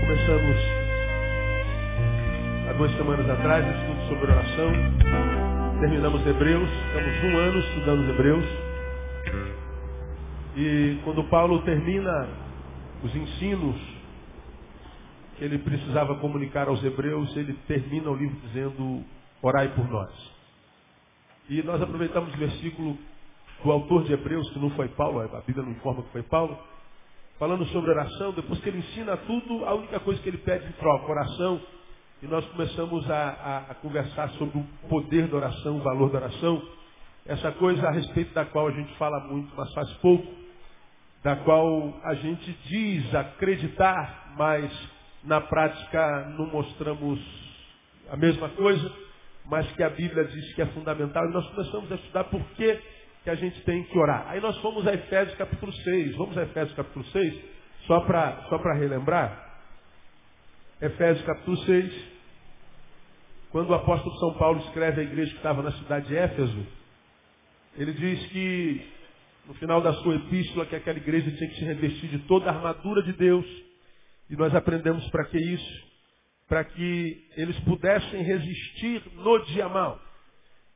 Começamos há duas semanas atrás, um estudo sobre oração. Terminamos Hebreus, estamos um ano estudando Hebreus. E quando Paulo termina os ensinos que ele precisava comunicar aos hebreus, ele termina o livro dizendo, orai por nós. E nós aproveitamos o versículo do autor de Hebreus, que não foi Paulo, a Bíblia não informa que foi Paulo, falando sobre oração, depois que ele ensina tudo, a única coisa que ele pede em troca, oração, e nós começamos a, a, a conversar sobre o poder da oração, o valor da oração, essa coisa a respeito da qual a gente fala muito, mas faz pouco, da qual a gente diz acreditar, mas na prática não mostramos a mesma coisa, mas que a Bíblia diz que é fundamental. E nós começamos a estudar por que, que a gente tem que orar. Aí nós fomos a Efésios capítulo 6. Vamos a Efésios capítulo 6, só para só relembrar. Efésios capítulo 6. Quando o apóstolo São Paulo escreve à igreja que estava na cidade de Éfeso, ele diz que no final da sua epístola que aquela igreja tinha que se revestir de toda a armadura de Deus. E nós aprendemos para que isso? Para que eles pudessem resistir no dia mal.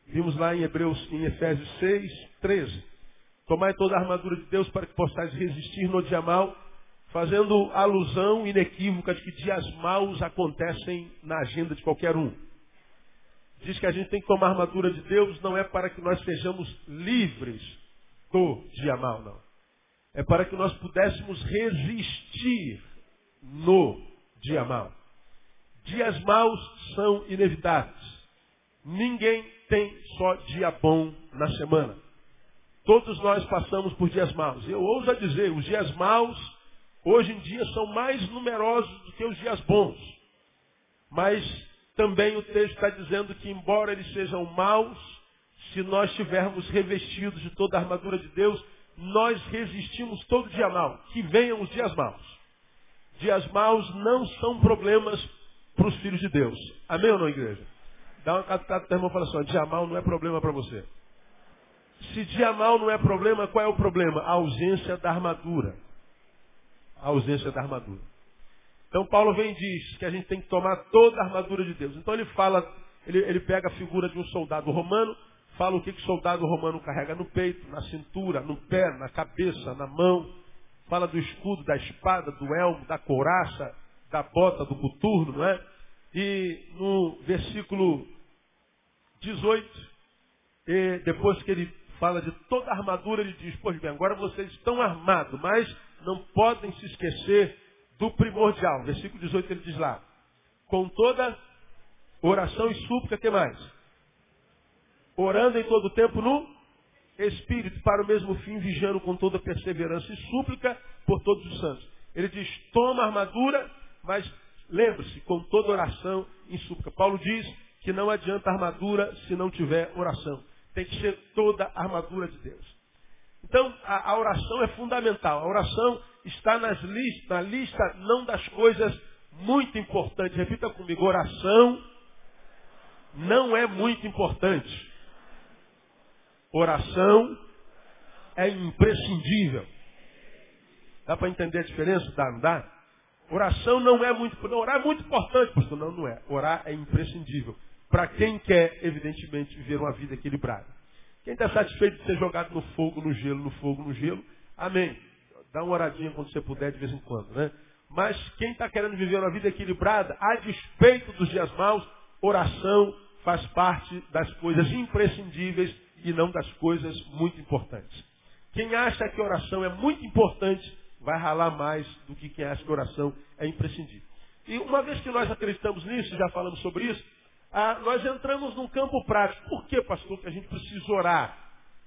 Vimos lá em Hebreus, em Efésios 6, 13. Tomai toda a armadura de Deus para que possais resistir no dia mal, fazendo alusão inequívoca de que dias maus acontecem na agenda de qualquer um. Diz que a gente tem que tomar a armadura de Deus não é para que nós sejamos livres do dia mal, não. É para que nós pudéssemos resistir no dia mal. Dias maus são inevitáveis. Ninguém tem só dia bom na semana. Todos nós passamos por dias maus. Eu ouso dizer, os dias maus hoje em dia são mais numerosos do que os dias bons. Mas também o texto está dizendo que embora eles sejam maus, se nós estivermos revestidos de toda a armadura de Deus, nós resistimos todo dia mal. Que venham os dias maus. Dias maus não são problemas para os filhos de Deus. Amém ou não, igreja? Dá uma catada para o irmão e fala assim, ó, dia mal não é problema para você. Se dia mal não é problema, qual é o problema? A ausência da armadura. A ausência da armadura. Então Paulo vem e diz que a gente tem que tomar toda a armadura de Deus. Então ele fala, ele, ele pega a figura de um soldado romano, fala o que, que o soldado romano carrega no peito, na cintura, no pé, na cabeça, na mão. Fala do escudo, da espada, do elmo, da couraça, da bota, do coturno, não é? E no versículo 18, depois que ele fala de toda a armadura, ele diz, pois bem, agora vocês estão armados, mas não podem se esquecer do primordial. Versículo 18 ele diz lá, com toda oração e súplica, que mais? Orando em todo tempo no Espírito, para o mesmo fim, vigiando com toda perseverança e súplica por todos os santos. Ele diz, toma a armadura, mas lembre-se, com toda oração e súplica. Paulo diz que não adianta armadura se não tiver oração. Tem que ser toda a armadura de Deus. Então, a, a oração é fundamental. A oração está nas list, na lista não das coisas muito importantes. Repita comigo, oração não é muito importante. Oração é imprescindível. Dá para entender a diferença? Dá, não dá? Oração não é muito. Não, orar é muito importante, pastor. Não, não é. Orar é imprescindível. Para quem quer, evidentemente, viver uma vida equilibrada. Quem está satisfeito de ser jogado no fogo, no gelo, no fogo, no gelo, amém. Dá uma oradinha quando você puder, de vez em quando, né? Mas quem está querendo viver uma vida equilibrada, a despeito dos dias maus, oração faz parte das coisas imprescindíveis e não das coisas muito importantes. Quem acha que oração é muito importante, vai ralar mais do que quem acha que oração é imprescindível. E uma vez que nós acreditamos nisso, já falamos sobre isso, ah, nós entramos num campo prático. Por que, pastor, que a gente precisa orar?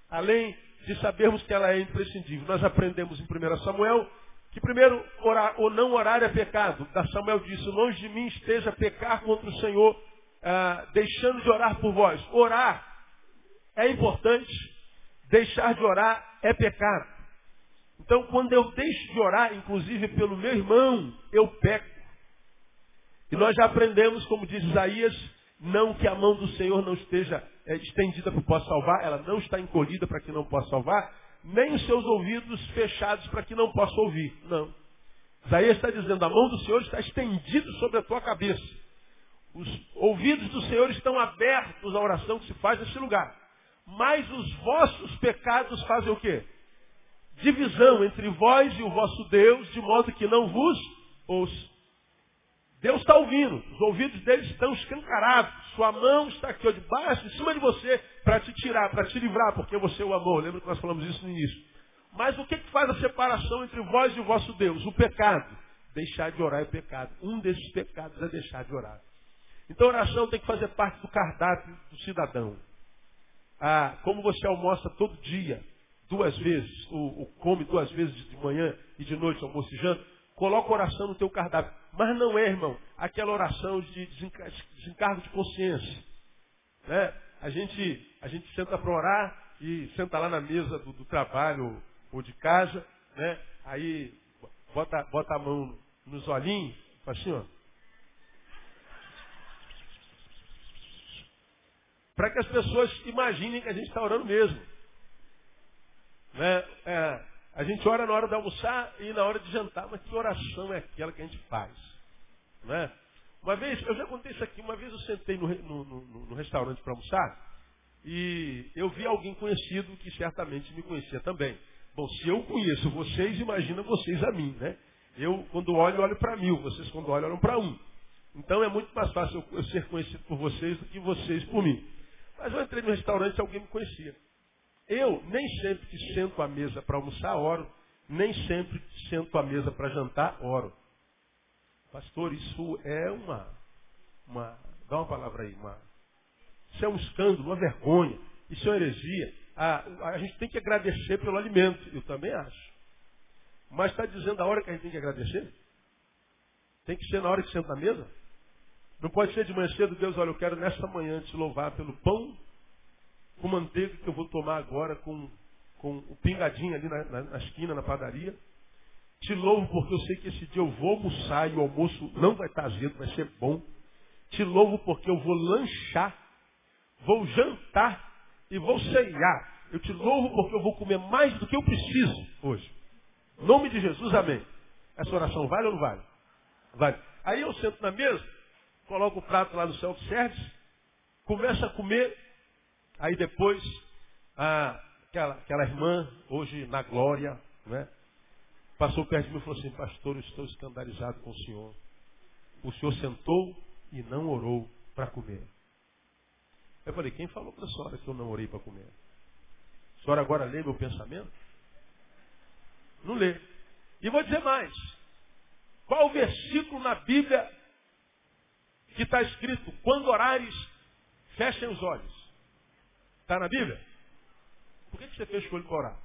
Além de sabermos que ela é imprescindível. Nós aprendemos em 1 Samuel que primeiro orar ou não orar é pecado. Da Samuel disse, longe de mim esteja pecar contra o Senhor, ah, deixando de orar por vós. Orar é importante. Deixar de orar é pecado. Então, quando eu deixo de orar, inclusive pelo meu irmão, eu peco. E nós já aprendemos, como diz Isaías, não que a mão do Senhor não esteja é, estendida para que possa salvar, ela não está encolhida para que não possa salvar, nem os seus ouvidos fechados para que não possa ouvir. Não. Isaías está dizendo, a mão do Senhor está estendida sobre a tua cabeça. Os ouvidos do Senhor estão abertos à oração que se faz nesse lugar. Mas os vossos pecados fazem o quê? Divisão entre vós e o vosso Deus, de modo que não vos ouça. Deus está ouvindo, os ouvidos dele estão escancarados. Sua mão está aqui ó, debaixo, em cima de você, para te tirar, para te livrar, porque você o amou. Lembra que nós falamos isso no início? Mas o que, que faz a separação entre vós e o vosso Deus? O pecado. Deixar de orar é pecado. Um desses pecados é deixar de orar. Então a oração tem que fazer parte do cardápio do cidadão. Ah, como você almoça todo dia, duas vezes, ou, ou come duas vezes de manhã e de noite, almoço e janta, coloca oração no teu cardápio. Mas não é, irmão, aquela oração de desencargo de consciência. Né? A, gente, a gente senta para orar e senta lá na mesa do, do trabalho ou de casa, né? aí bota, bota a mão nos olhinhos, assim, ó. Para que as pessoas imaginem que a gente está orando mesmo. Né? É, a gente ora na hora de almoçar e na hora de jantar, mas que oração é aquela que a gente faz? Né? Uma vez, eu já contei isso aqui, uma vez eu sentei no, no, no, no restaurante para almoçar e eu vi alguém conhecido que certamente me conhecia também. Bom, se eu conheço vocês, imagina vocês a mim, né? Eu, quando olho, olho para mil, vocês, quando olham, olham para um. Então é muito mais fácil eu ser conhecido por vocês do que vocês por mim. Mas eu entrei no restaurante e alguém me conhecia. Eu nem sempre que sento à mesa para almoçar, oro. Nem sempre que sento à mesa para jantar, oro. Pastor, isso é uma, uma. Dá uma palavra aí, uma. Isso é um escândalo, uma vergonha. Isso é uma heresia. A, a gente tem que agradecer pelo alimento. Eu também acho. Mas está dizendo a hora que a gente tem que agradecer? Tem que ser na hora que senta à mesa? Não pode ser de manhã cedo, Deus, olha, eu quero nesta manhã te louvar pelo pão com manteiga que eu vou tomar agora com, com o pingadinho ali na, na, na esquina, na padaria. Te louvo porque eu sei que esse dia eu vou almoçar e o almoço não vai estar azedo, vai ser bom. Te louvo porque eu vou lanchar, vou jantar e vou ceiar. Eu te louvo porque eu vou comer mais do que eu preciso hoje. Em nome de Jesus, amém. Essa oração vale ou não vale? Vale. Aí eu sento na mesa, coloco o prato lá no self-service, começo a comer Aí depois, a, aquela, aquela irmã, hoje na glória, né, passou perto de mim e falou assim, pastor, eu estou escandalizado com o senhor. O senhor sentou e não orou para comer. Eu falei, quem falou para a senhora que eu não orei para comer? A senhora agora lê meu pensamento? Não lê. E vou dizer mais. Qual o versículo na Bíblia que está escrito, quando orares, fechem os olhos? Está na Bíblia? Por que, que você fecha o olho para orar?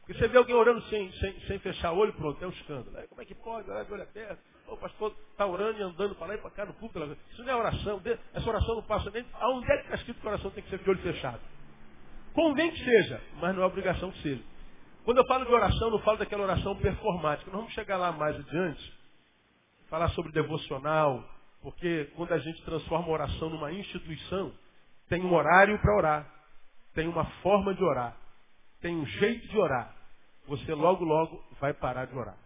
Porque você vê alguém orando sem, sem, sem fechar o olho, pronto, é um escândalo. Como é que pode? Orar de olho aberto. O pastor está orando e andando para lá e para cá no púlpito. Isso não é oração. Essa oração não passa nem. Aonde é que está escrito que a oração tem que ser de olho fechado? Convém que seja, mas não é obrigação que seja. Quando eu falo de oração, não falo daquela oração performática. Nós vamos chegar lá mais adiante, falar sobre devocional, porque quando a gente transforma a oração numa instituição, tem um horário para orar. Tem uma forma de orar. Tem um jeito de orar. Você logo, logo vai parar de orar.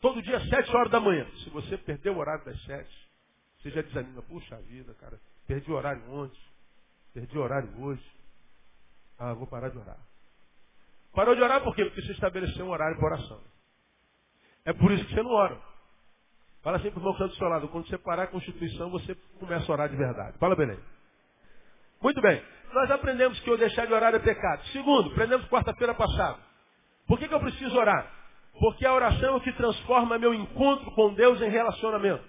Todo dia, sete horas da manhã. Se você perder o horário das sete, você já desanima. Puxa vida, cara. Perdi o horário ontem. Perdi o horário hoje. Ah, vou parar de orar. Parou de orar por quê? Porque você estabeleceu um horário para oração. É por isso que você não ora. Fala assim para o irmão que está do seu lado. Quando você parar a Constituição, você começa a orar de verdade. Fala, Belém. Muito bem. Nós aprendemos que eu deixar de orar é pecado. Segundo, aprendemos quarta-feira passada. Por que, que eu preciso orar? Porque a oração é o que transforma meu encontro com Deus em relacionamento.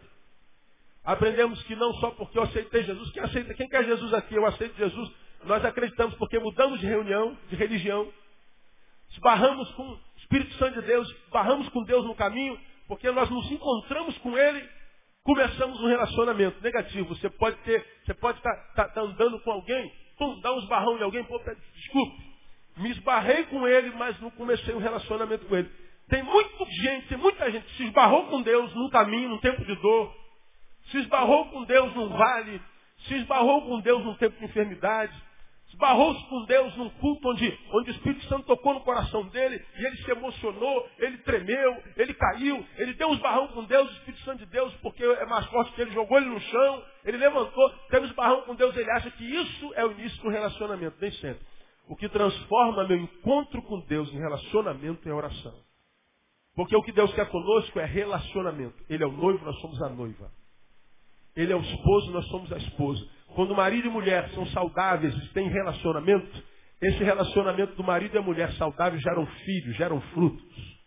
Aprendemos que não só porque eu aceitei Jesus, quem aceita, quem quer Jesus aqui, eu aceito Jesus, nós acreditamos porque mudamos de reunião, de religião, esbarramos com o Espírito Santo de Deus, esbarramos com Deus no caminho, porque nós nos encontramos com Ele começamos um relacionamento negativo. Você pode ter, você pode estar tá, tá, tá andando com alguém pum, dá uns barrão em alguém, pô, desculpe. Me esbarrei com ele, mas não comecei um relacionamento com ele. Tem muita gente, tem muita gente que se esbarrou com Deus num caminho, num tempo de dor, se esbarrou com Deus num vale, se esbarrou com Deus num tempo de enfermidade, esbarrou-se com Deus num culto onde, onde o Espírito Santo tocou no coração dele e ele se emocionou, ele tremeu, ele caiu, ele deu um esbarrão com Deus, o Espírito Santo de Deus, porque é mais forte que ele, jogou ele no chão, ele levantou, teve um esbarrão com Deus, ele acha que isso é o início do relacionamento, nem sempre. O que transforma meu encontro com Deus em relacionamento é oração. Porque o que Deus quer conosco é relacionamento. Ele é o noivo, nós somos a noiva. Ele é o esposo, nós somos a esposa. Quando marido e mulher são saudáveis têm relacionamento, esse relacionamento do marido e a mulher saudável geram filhos, geram frutos.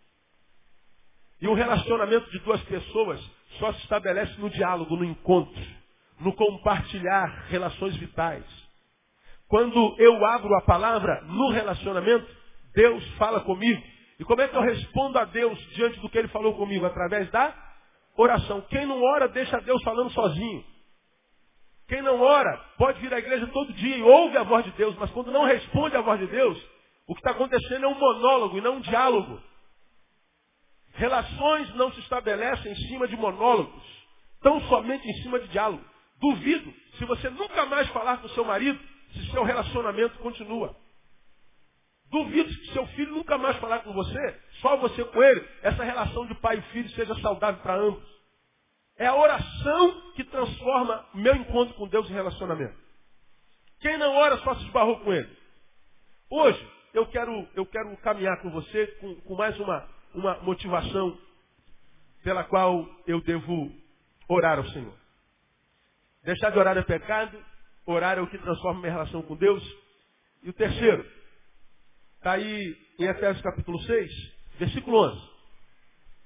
E o relacionamento de duas pessoas só se estabelece no diálogo, no encontro, no compartilhar relações vitais. Quando eu abro a palavra no relacionamento, Deus fala comigo. E como é que eu respondo a Deus diante do que Ele falou comigo? Através da oração. Quem não ora, deixa Deus falando sozinho. Quem não ora, pode vir à igreja todo dia e ouve a voz de Deus, mas quando não responde à voz de Deus, o que está acontecendo é um monólogo e não um diálogo. Relações não se estabelecem em cima de monólogos, tão somente em cima de diálogo. Duvido se você nunca mais falar com seu marido, se seu relacionamento continua. Duvido que seu filho nunca mais falar com você, só você com ele, essa relação de pai e filho seja saudável para ambos. É a oração que transforma meu encontro com Deus em relacionamento. Quem não ora só se esbarrou com ele. Hoje, eu quero, eu quero caminhar com você com, com mais uma, uma motivação pela qual eu devo orar ao Senhor. Deixar de orar é pecado, orar é o que transforma minha relação com Deus. E o terceiro, está aí em Efésios capítulo 6, versículo 11.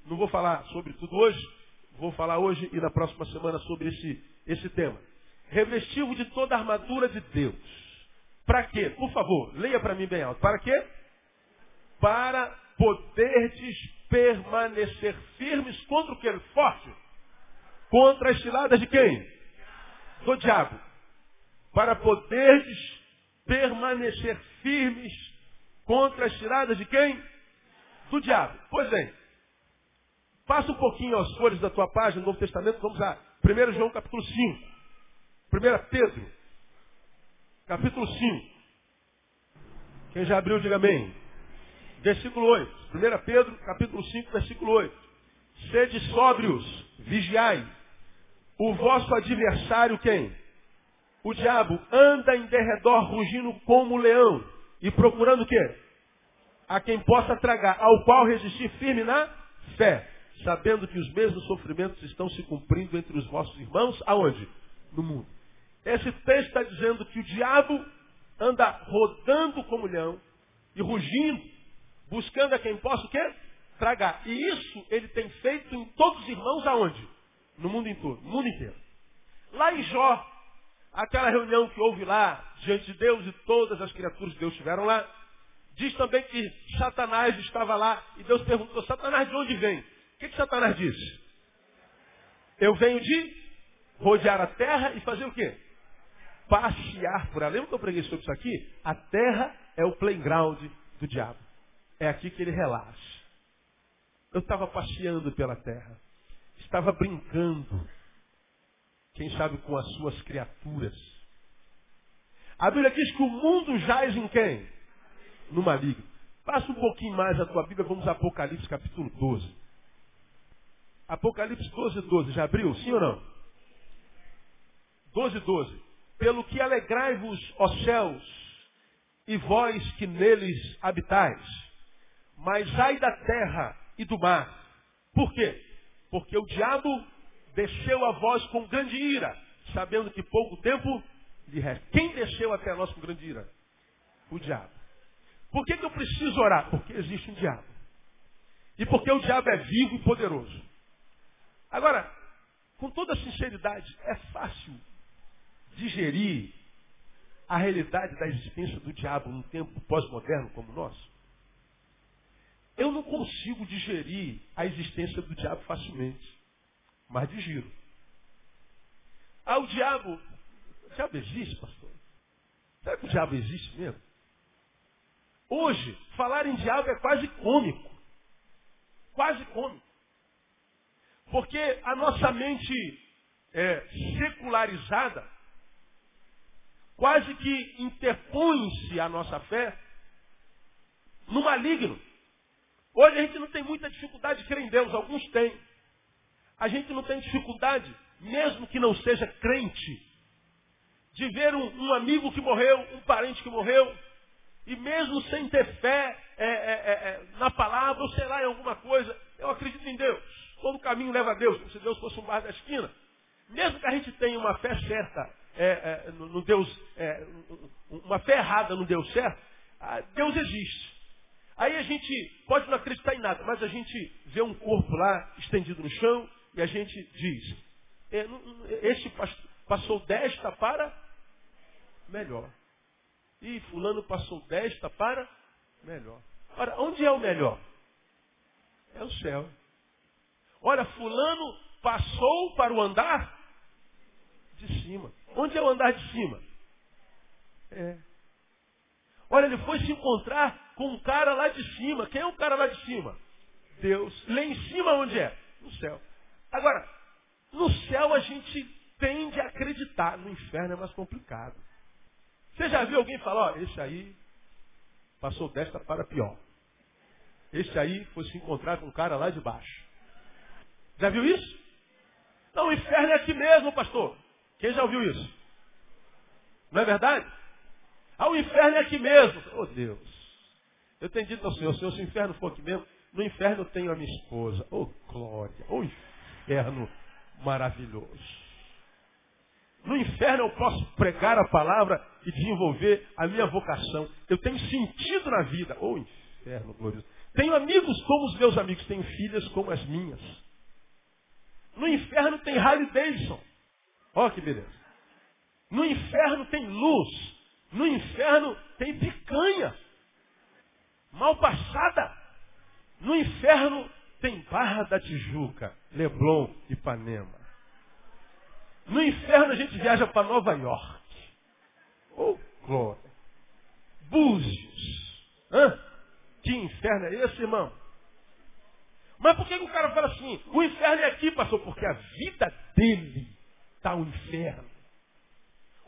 Não vou falar sobre tudo hoje, Vou falar hoje e na próxima semana sobre esse, esse tema. Revestivo de toda a armadura de Deus. Para quê? Por favor, leia para mim bem alto. Para quê? Para poderdes permanecer firmes contra o que? Forte. Contra as ciladas de quem? Do diabo. Para poderdes permanecer firmes contra as ciladas de quem? Do diabo. Pois bem, Passa um pouquinho aos folhas da tua página do Novo Testamento, vamos a 1 João capítulo 5. 1 Pedro, capítulo 5. Quem já abriu, diga amém. Versículo 8. 1 Pedro, capítulo 5, versículo 8. Sede sóbrios, vigiai. O vosso adversário quem? O diabo anda em derredor rugindo como leão e procurando o quê? A quem possa tragar, ao qual resistir firme na fé sabendo que os mesmos sofrimentos estão se cumprindo entre os vossos irmãos, aonde? No mundo. Esse texto está dizendo que o diabo anda rodando como leão e rugindo, buscando a quem possa o quê? Tragar. E isso ele tem feito em todos os irmãos aonde? No mundo inteiro. No mundo inteiro. Lá em Jó, aquela reunião que houve lá, diante de Deus e todas as criaturas de Deus estiveram lá, diz também que Satanás estava lá e Deus perguntou, Satanás de onde vem? O que, que Satanás disse? Eu venho de rodear a terra e fazer o quê? Passear por ela. Lembra que eu preguei sobre isso aqui? A terra é o playground do diabo. É aqui que ele relaxa. Eu estava passeando pela terra. Estava brincando. Quem sabe com as suas criaturas. A Bíblia diz que o mundo jaz em quem? No maligno. Passa um pouquinho mais a tua Bíblia, vamos a Apocalipse capítulo 12. Apocalipse 12, 12. Já abriu? Sim ou não? 12, 12. Pelo que alegrai-vos, ó céus, e vós que neles habitais. Mas ai da terra e do mar. Por quê? Porque o diabo desceu a vós com grande ira, sabendo que pouco tempo lhe resta. Quem desceu até nós com grande ira? O diabo. Por que, que eu preciso orar? Porque existe um diabo. E porque o diabo é vivo e poderoso. Agora, com toda sinceridade, é fácil digerir a realidade da existência do diabo num tempo pós-moderno como o nosso? Eu não consigo digerir a existência do diabo facilmente, mas digiro. Ah, o diabo. O diabo existe, pastor? Será que o diabo existe mesmo? Hoje, falar em diabo é quase cômico. Quase cômico. Porque a nossa mente é, secularizada quase que interpõe-se a nossa fé no maligno. Hoje a gente não tem muita dificuldade de crer em Deus, alguns têm. A gente não tem dificuldade, mesmo que não seja crente, de ver um, um amigo que morreu, um parente que morreu, e mesmo sem ter fé é, é, é, é, na palavra, ou sei lá, em alguma coisa, eu acredito em Deus. Todo caminho leva a Deus, como se Deus fosse um bar da esquina. Mesmo que a gente tenha uma fé certa é, é, no, Deus, uma fé errada no Deus certo, Deus existe. Aí a gente pode não acreditar em nada, mas a gente vê um corpo lá estendido no chão e a gente diz, este passou desta para melhor. E fulano passou desta para melhor. Ora, onde é o melhor? É o céu. Olha, fulano passou para o andar de cima. Onde é o andar de cima? É. Olha, ele foi se encontrar com um cara lá de cima. Quem é o cara lá de cima? Deus. Lá em cima onde é? No céu. Agora, no céu a gente tende a acreditar. No inferno é mais complicado. Você já viu alguém falar, ó, esse aí passou desta para pior. Esse aí foi se encontrar com um cara lá de baixo. Já viu isso? Não, o inferno é aqui mesmo, pastor. Quem já ouviu isso? Não é verdade? Ah, o inferno é aqui mesmo. Oh Deus. Eu tenho dito ao Senhor, Senhor, se o inferno for aqui mesmo, no inferno eu tenho a minha esposa. Oh glória. Oh inferno maravilhoso. No inferno eu posso pregar a palavra e desenvolver a minha vocação. Eu tenho sentido na vida. Oh, inferno glorioso. Tenho amigos como os meus amigos, tenho filhas como as minhas. No inferno tem Harley Davidson. Olha que beleza. No inferno tem luz. No inferno tem picanha. Mal passada. No inferno tem Barra da Tijuca, Leblon, Ipanema. No inferno a gente viaja para Nova York. Oh, glória. Búzios. Hã? Que inferno é esse, irmão? Mas por que, o cara fala assim? O inferno é aqui, pastor, porque a vida dele está o inferno.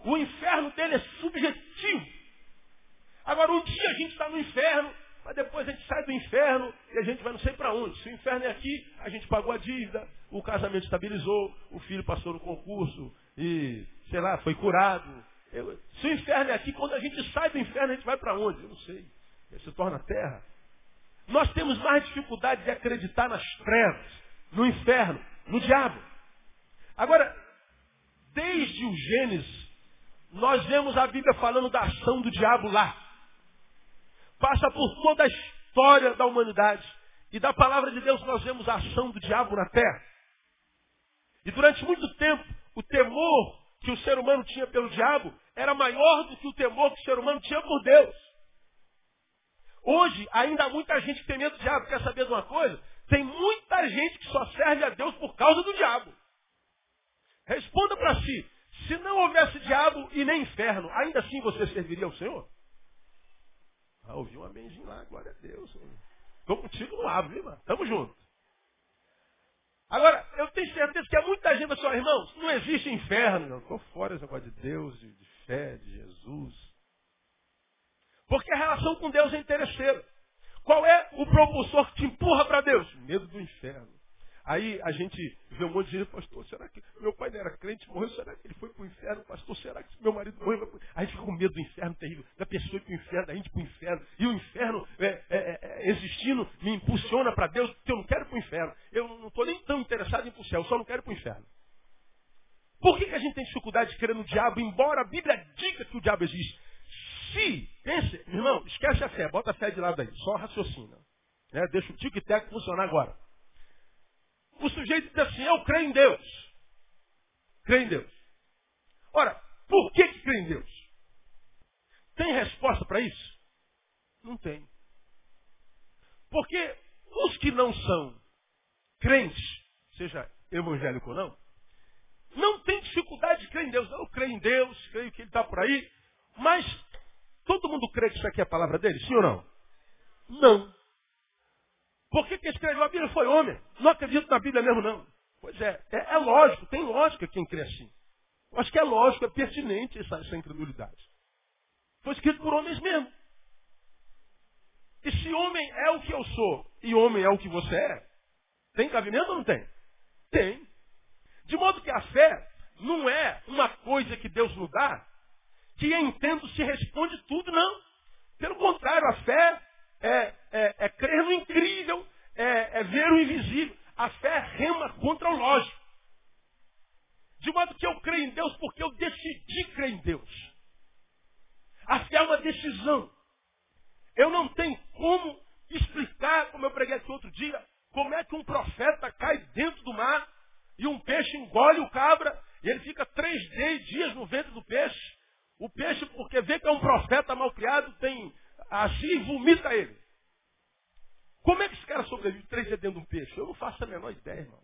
O inferno dele é subjetivo. Agora, um dia a gente está no inferno, mas depois a gente sai do inferno e a gente vai não sei para onde. Se o inferno é aqui, a gente pagou a dívida, o casamento estabilizou, o filho passou no concurso e, sei lá, foi curado. Eu, se o inferno é aqui, quando a gente sai do inferno, a gente vai para onde? Eu não sei. Ele se torna terra. Nós temos mais dificuldade de acreditar nas trevas, no inferno, no diabo. Agora, desde o Gênesis, nós vemos a Bíblia falando da ação do diabo lá. Passa por toda a história da humanidade. E da palavra de Deus nós vemos a ação do diabo na terra. E durante muito tempo, o temor que o ser humano tinha pelo diabo era maior do que o temor que o ser humano tinha por Deus. Hoje, ainda há muita gente que tem medo do diabo. Quer saber de uma coisa? Tem muita gente que só serve a Deus por causa do diabo. Responda para si. Se não houvesse diabo e nem inferno, ainda assim você serviria ao Senhor? Ah, ouvi um amenzinho lá, glória a Deus. Estou contigo no ave, irmão. Tamo junto. Agora, eu tenho certeza que há muita gente assim, irmãos, não existe inferno. Estou fora desse de Deus, de, de fé, de Jesus. Porque a relação com Deus é interesseira. Qual é o propulsor que te empurra para Deus? Medo do inferno. Aí a gente vê um monte de gente, pastor, será que meu pai não era crente, morreu, será que ele foi para o inferno, pastor, será que meu marido morreu? Aí a gente fica com medo do inferno terrível, da pessoa ir para o inferno, da gente para o inferno. E o inferno é, é, é, é existindo me impulsiona para Deus, porque eu não quero para o inferno. Eu não estou nem tão interessado em ir para o céu, eu só não quero para o inferno. Por que, que a gente tem dificuldade de crer no diabo, embora a Bíblia diga que o diabo existe? Se, pense, irmão, esquece a fé, bota a fé de lado aí, só raciocina. Né? Deixa o tic-tac funcionar agora. O sujeito diz assim, eu creio em Deus. Creio em Deus. Ora, por que, que crê em Deus? Tem resposta para isso? Não tem. Porque os que não são crentes, seja evangélico ou não, não tem dificuldade de crer em Deus. Eu creio em Deus, creio que Ele está por aí. Mas todo mundo crê que isso aqui é a palavra dele, sim ou não? Não. Por que, que escreveu a Bíblia foi homem? Não acredito na Bíblia mesmo, não. Pois é, é, é lógico, tem lógica quem crê assim. Eu acho que é lógico, é pertinente essa, essa incredulidade. Foi escrito por homens mesmo. E se homem é o que eu sou e homem é o que você é, tem cabimento ou não tem? Tem. De modo que a fé não é uma coisa que Deus nos dá, que entendo se responde tudo, não. Pelo contrário, a fé é, é, é crer no incrível, é, é ver o invisível. A fé rema contra o lógico. De modo que eu creio em Deus porque eu decidi crer em Deus. A fé é uma decisão. Eu não tenho como explicar, como eu preguei aqui outro dia, como é que um profeta cai dentro do mar e um peixe engole o cabra e ele fica três dias no ventre do peixe. O peixe, porque vê que é um profeta mal criado, tem assim e vomita ele. Como é que esse cara sobrevive três dias dentro de um peixe? Eu não faço a menor ideia, irmão.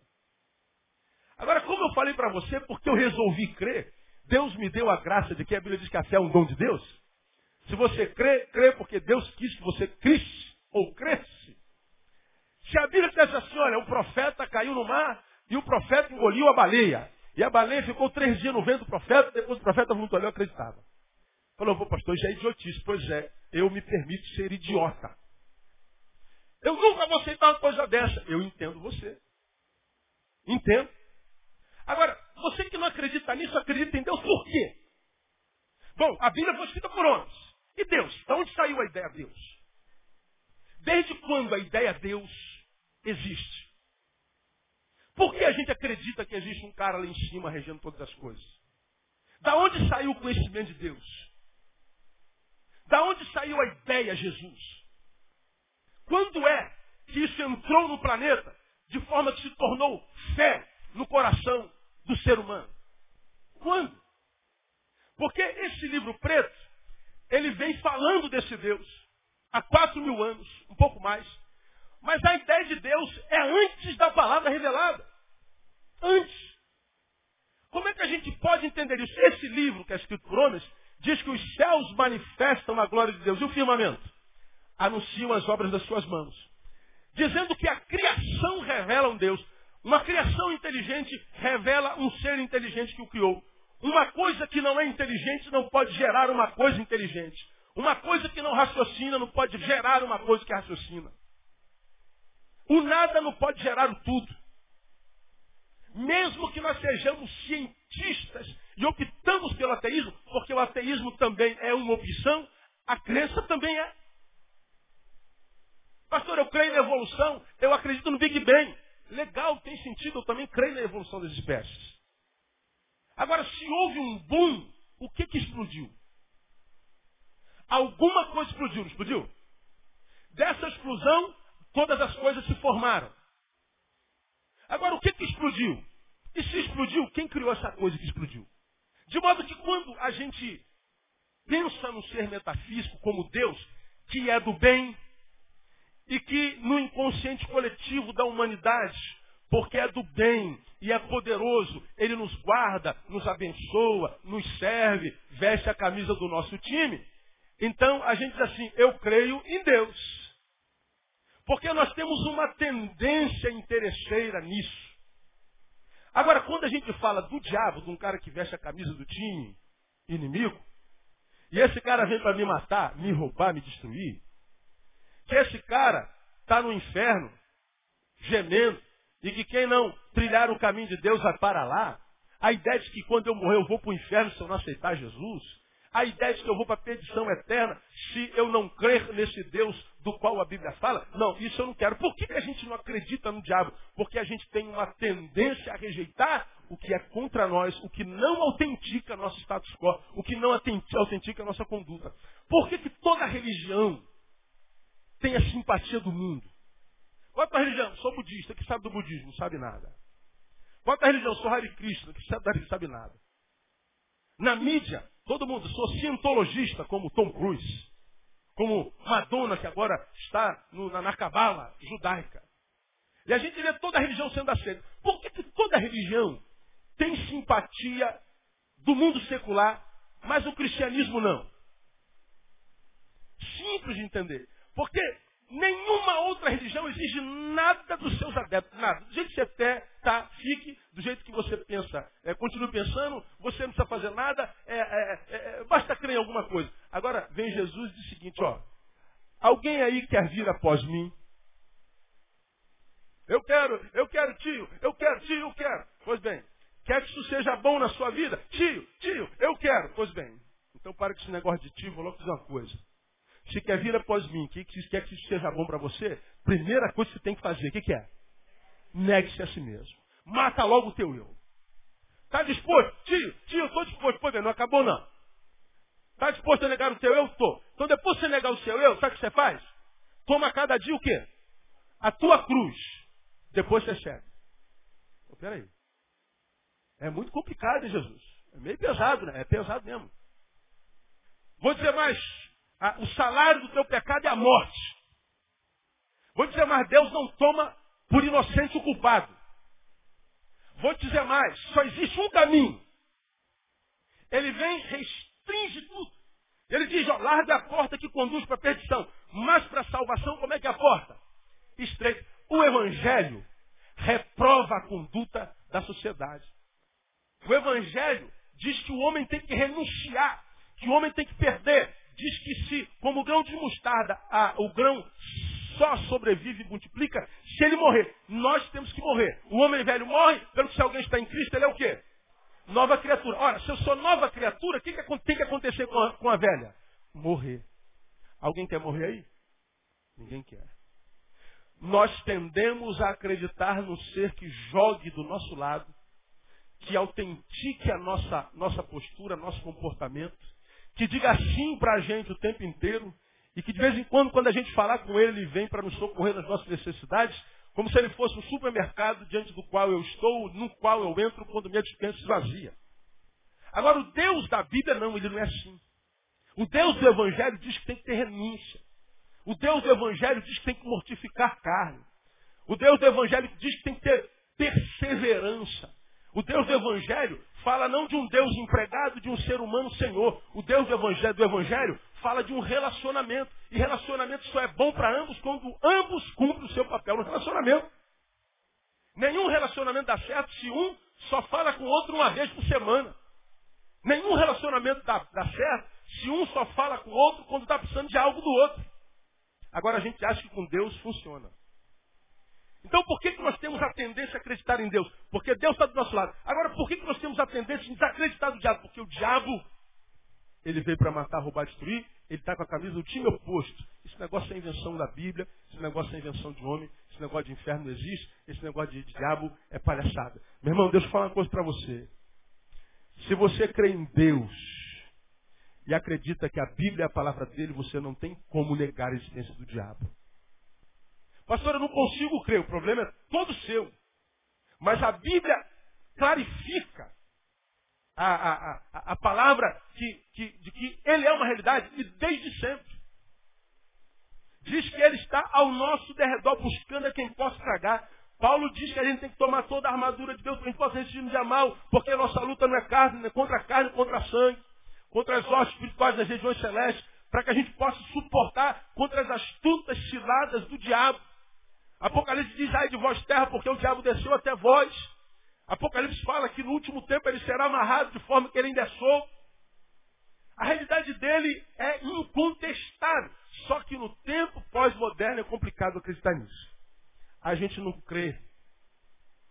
Agora, como eu falei para você, porque eu resolvi crer, Deus me deu a graça de que a Bíblia diz que a fé é um dom de Deus. Se você crê, crê porque Deus quis que você crisse ou cresce. Se a Bíblia diz assim, olha, o profeta caiu no mar e o profeta engoliu a baleia. E a baleia ficou três dias no vento do profeta, depois o profeta voltou ali e acreditava. Falou, pô, pastor, isso é idiotice. Pois é, eu me permito ser idiota. Eu nunca vou aceitar uma coisa dessa. Eu entendo você. Entendo. Agora, você que não acredita nisso, acredita em Deus por quê? Bom, a Bíblia foi escrita por homens. E Deus? De onde saiu a ideia Deus? Desde quando a ideia Deus existe? Por que a gente acredita que existe um cara lá em cima regendo todas as coisas? Da onde saiu o conhecimento de Deus? Da onde saiu a ideia Jesus? Quando é que isso entrou no planeta de forma que se tornou fé no coração do ser humano? Quando? Porque esse livro preto, ele vem falando desse Deus há quatro mil anos, um pouco mais. Mas a ideia de Deus é antes da palavra revelada. Antes. Como é que a gente pode entender isso? Esse livro, que é escrito por homens, diz que os céus manifestam a glória de Deus. E o firmamento? Anunciam as obras das suas mãos. Dizendo que a criação revela um Deus. Uma criação inteligente revela um ser inteligente que o criou. Uma coisa que não é inteligente não pode gerar uma coisa inteligente. Uma coisa que não raciocina não pode gerar uma coisa que raciocina. O nada não pode gerar o tudo. Mesmo que nós sejamos cientistas e optamos pelo ateísmo, porque o ateísmo também é uma opção, a crença também é. Pastor, eu creio na evolução, eu acredito no Big Bang. Legal, tem sentido, eu também creio na evolução das espécies. Agora, se houve um boom, o que que explodiu? Alguma coisa explodiu, explodiu? Dessa explosão, todas as coisas se formaram. Agora, o que que explodiu? E se explodiu, quem criou essa coisa que explodiu? De modo que quando a gente pensa no ser metafísico como Deus, que é do bem, e que no inconsciente coletivo da humanidade, porque é do bem e é poderoso, ele nos guarda, nos abençoa, nos serve, veste a camisa do nosso time. Então a gente diz assim, eu creio em Deus. Porque nós temos uma tendência interesseira nisso. Agora, quando a gente fala do diabo, de um cara que veste a camisa do time inimigo, e esse cara vem para me matar, me roubar, me destruir, que esse cara está no inferno, gemendo, e que quem não trilhar o caminho de Deus vai para lá. A ideia de que quando eu morrer eu vou para o inferno se eu não aceitar Jesus. A ideia de que eu vou para a perdição eterna se eu não crer nesse Deus do qual a Bíblia fala. Não, isso eu não quero. Por que, que a gente não acredita no diabo? Porque a gente tem uma tendência a rejeitar o que é contra nós, o que não autentica nosso status quo, o que não autentica nossa conduta. Por que, que toda religião tem a simpatia do mundo? Qual é a religião? Sou budista, que sabe do budismo, não sabe nada. Qual é a religião? Sou Hare Krishna, que sabe, sabe nada. Na mídia, todo mundo, sou cientologista, como Tom Cruise. Como Madonna, que agora está no, na, na cabala judaica. E a gente vê toda a religião sendo aceita. Por que, que toda religião tem simpatia do mundo secular, mas o cristianismo não? Simples de entender. Porque nenhuma outra religião exige nada dos seus adeptos, nada. Do jeito que você quer, tá, fique do jeito que você pensa. É, continue pensando, você não precisa fazer nada, é, é, é, basta crer em alguma coisa. Agora, vem Jesus e diz o seguinte, ó. Alguém aí quer vir após mim? Eu quero, eu quero, tio, eu quero, tio, eu quero. Pois bem, quer que isso seja bom na sua vida? Tio, tio, eu quero. Pois bem, então para com esse negócio de tio, vou logo dizer uma coisa. Se quer vir após mim, que, que quer que isso seja bom para você, primeira coisa que você tem que fazer, o que, que é? Negue-se a si mesmo. Mata logo o teu eu. Está disposto? Tio, tio, eu estou disposto. Pois bem, não acabou não. Está disposto a negar o teu eu? Estou. Então depois de você negar o seu eu, sabe o que você faz? Toma cada dia o quê? A tua cruz. Depois você chega. Oh, peraí. É muito complicado, hein, Jesus? É meio pesado, né? É pesado mesmo. Vou dizer mais. O salário do teu pecado é a morte. Vou dizer mais, Deus não toma por inocente o culpado. Vou dizer mais, só existe um caminho. Ele vem, restringe tudo. Ele diz, ó, larga a porta que conduz para a perdição. Mas para a salvação, como é que é a porta? Estreita. O Evangelho reprova a conduta da sociedade. O Evangelho diz que o homem tem que renunciar, que o homem tem que perder. Diz que se, como grão de mostarda, a, o grão só sobrevive e multiplica se ele morrer. Nós temos que morrer. O homem velho morre, pelo que se alguém está em Cristo, ele é o quê? Nova criatura. Ora, se eu sou nova criatura, o que, que tem que acontecer com a, com a velha? Morrer. Alguém quer morrer aí? Ninguém quer. Nós tendemos a acreditar no ser que jogue do nosso lado, que autentique a nossa, nossa postura, nosso comportamento, que diga sim para a gente o tempo inteiro, e que de vez em quando, quando a gente falar com ele, ele vem para nos socorrer nas nossas necessidades, como se ele fosse um supermercado diante do qual eu estou, no qual eu entro quando minha dispensa esvazia. Agora, o Deus da Bíblia não, ele não é assim. O Deus do Evangelho diz que tem que ter renúncia. O Deus do Evangelho diz que tem que mortificar carne. O Deus do Evangelho diz que tem que ter perseverança. O Deus do Evangelho fala não de um Deus empregado, de um ser humano senhor. O Deus do Evangelho, do Evangelho fala de um relacionamento. E relacionamento só é bom para ambos quando ambos cumprem o seu papel no relacionamento. Nenhum relacionamento dá certo se um só fala com o outro uma vez por semana. Nenhum relacionamento dá, dá certo se um só fala com o outro quando está precisando de algo do outro. Agora a gente acha que com Deus funciona. Então por que, que nós temos a tendência a acreditar em Deus? Porque Deus está do nosso lado. Agora por que, que nós temos a tendência a desacreditar do diabo? Porque o diabo ele veio para matar, roubar, destruir. Ele está com a camisa do time oposto. Esse negócio é invenção da Bíblia. Esse negócio é invenção de homem. Esse negócio de inferno não existe. Esse negócio de, de diabo é palhaçada. Meu irmão, Deus fala uma coisa para você. Se você crê em Deus e acredita que a Bíblia é a palavra dele, você não tem como negar a existência do diabo. Pastor, eu não consigo crer. O problema é todo seu. Mas a Bíblia clarifica a, a, a, a palavra que, que, de que ele é uma realidade e desde sempre. Diz que ele está ao nosso derredor buscando a quem possa tragar. Paulo diz que a gente tem que tomar toda a armadura de Deus para a gente possa resistir no dia mal, porque a nossa luta não é carne, é contra a carne, contra a sangue, contra as hostes espirituais das regiões celestes, para que a gente possa suportar contra as astutas ciladas do diabo. Apocalipse diz, ai de vós terra, porque o diabo desceu até vós. Apocalipse fala que no último tempo ele será amarrado de forma que ele ainda é. A realidade dele é incontestável. Só que no tempo pós-moderno é complicado acreditar nisso. A gente não crê